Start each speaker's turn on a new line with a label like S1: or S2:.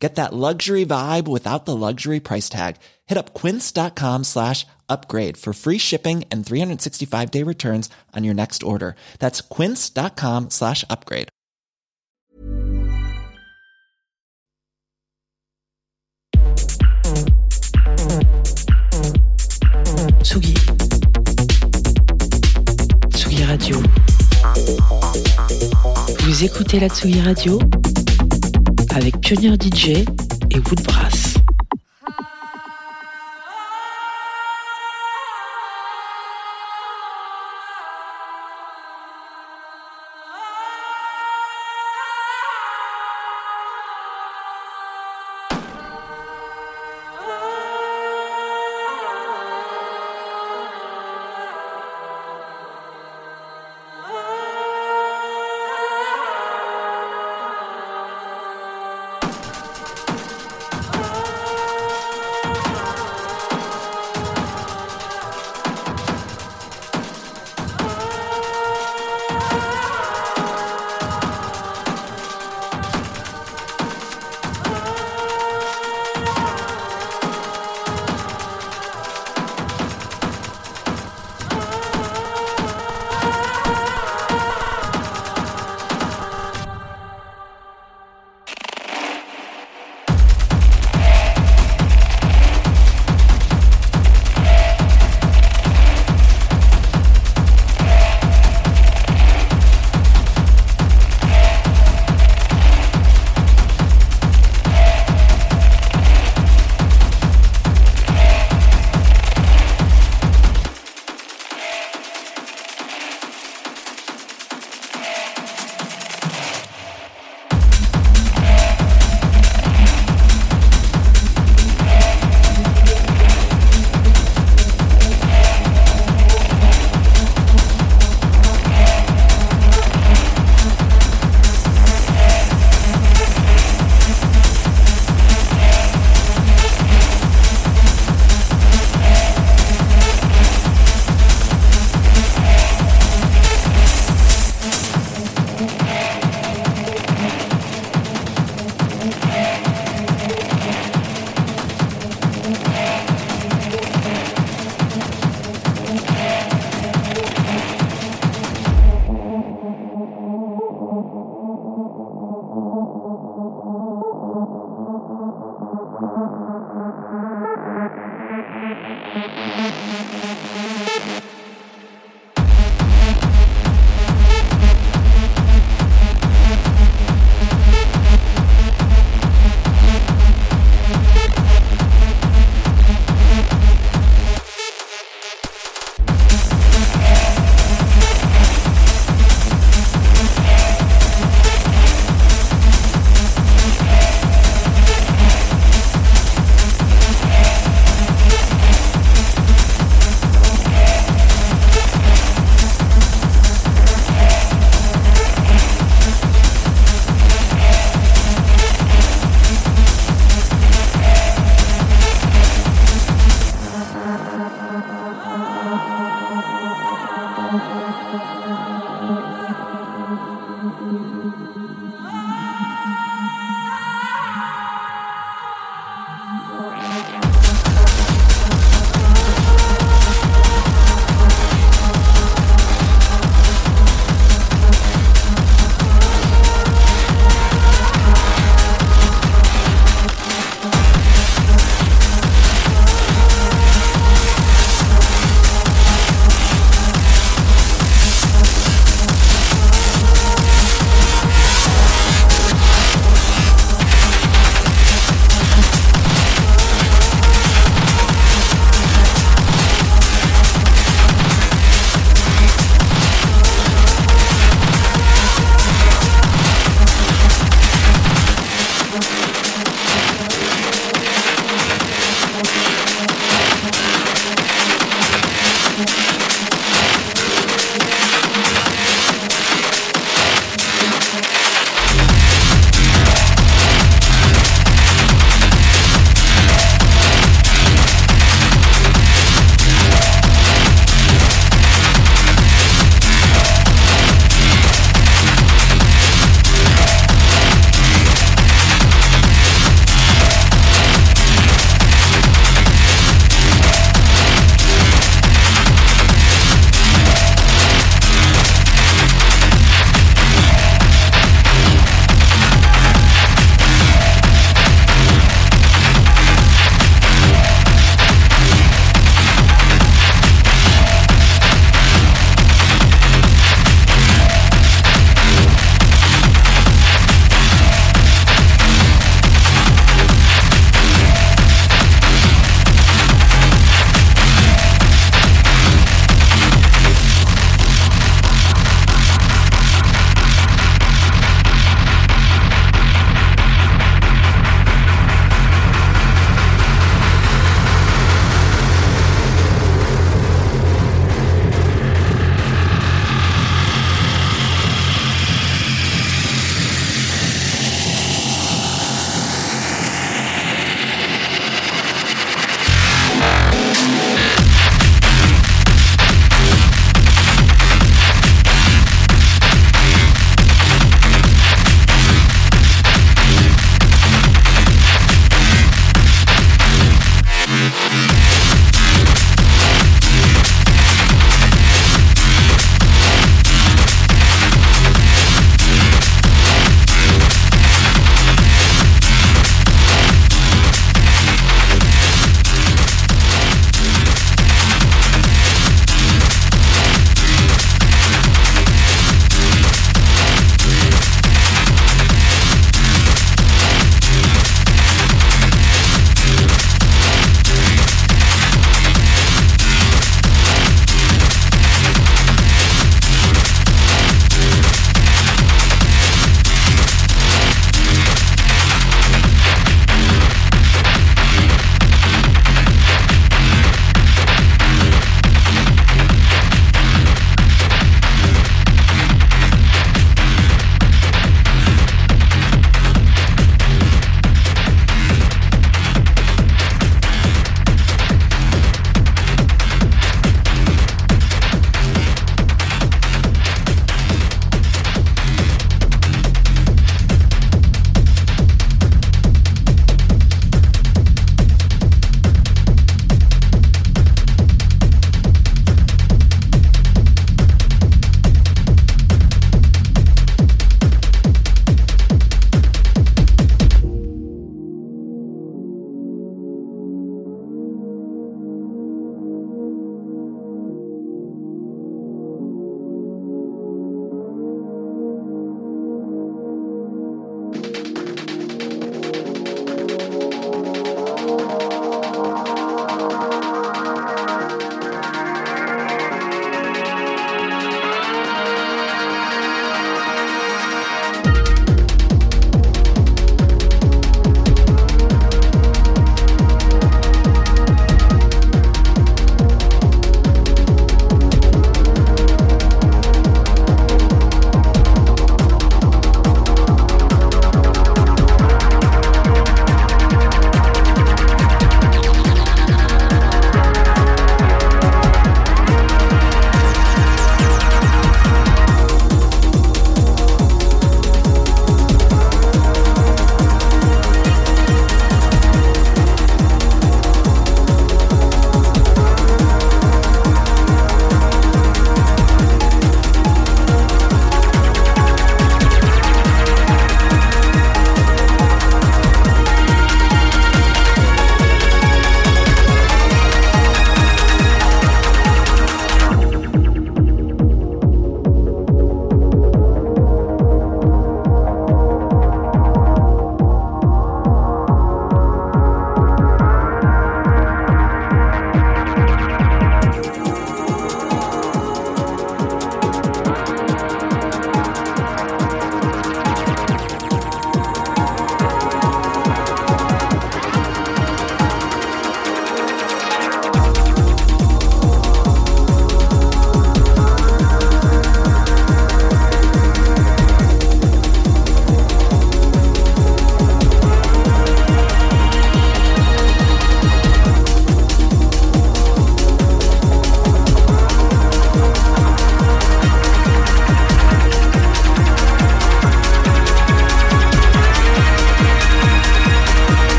S1: Get that luxury vibe without the luxury price tag. Hit up quince.com slash upgrade for free shipping and 365 day returns on your next order. That's quince.com slash upgrade.
S2: Tsugi. Tsugi Radio. Vous écoutez la Tsugi Radio avec Pionnier DJ et Woodbrass.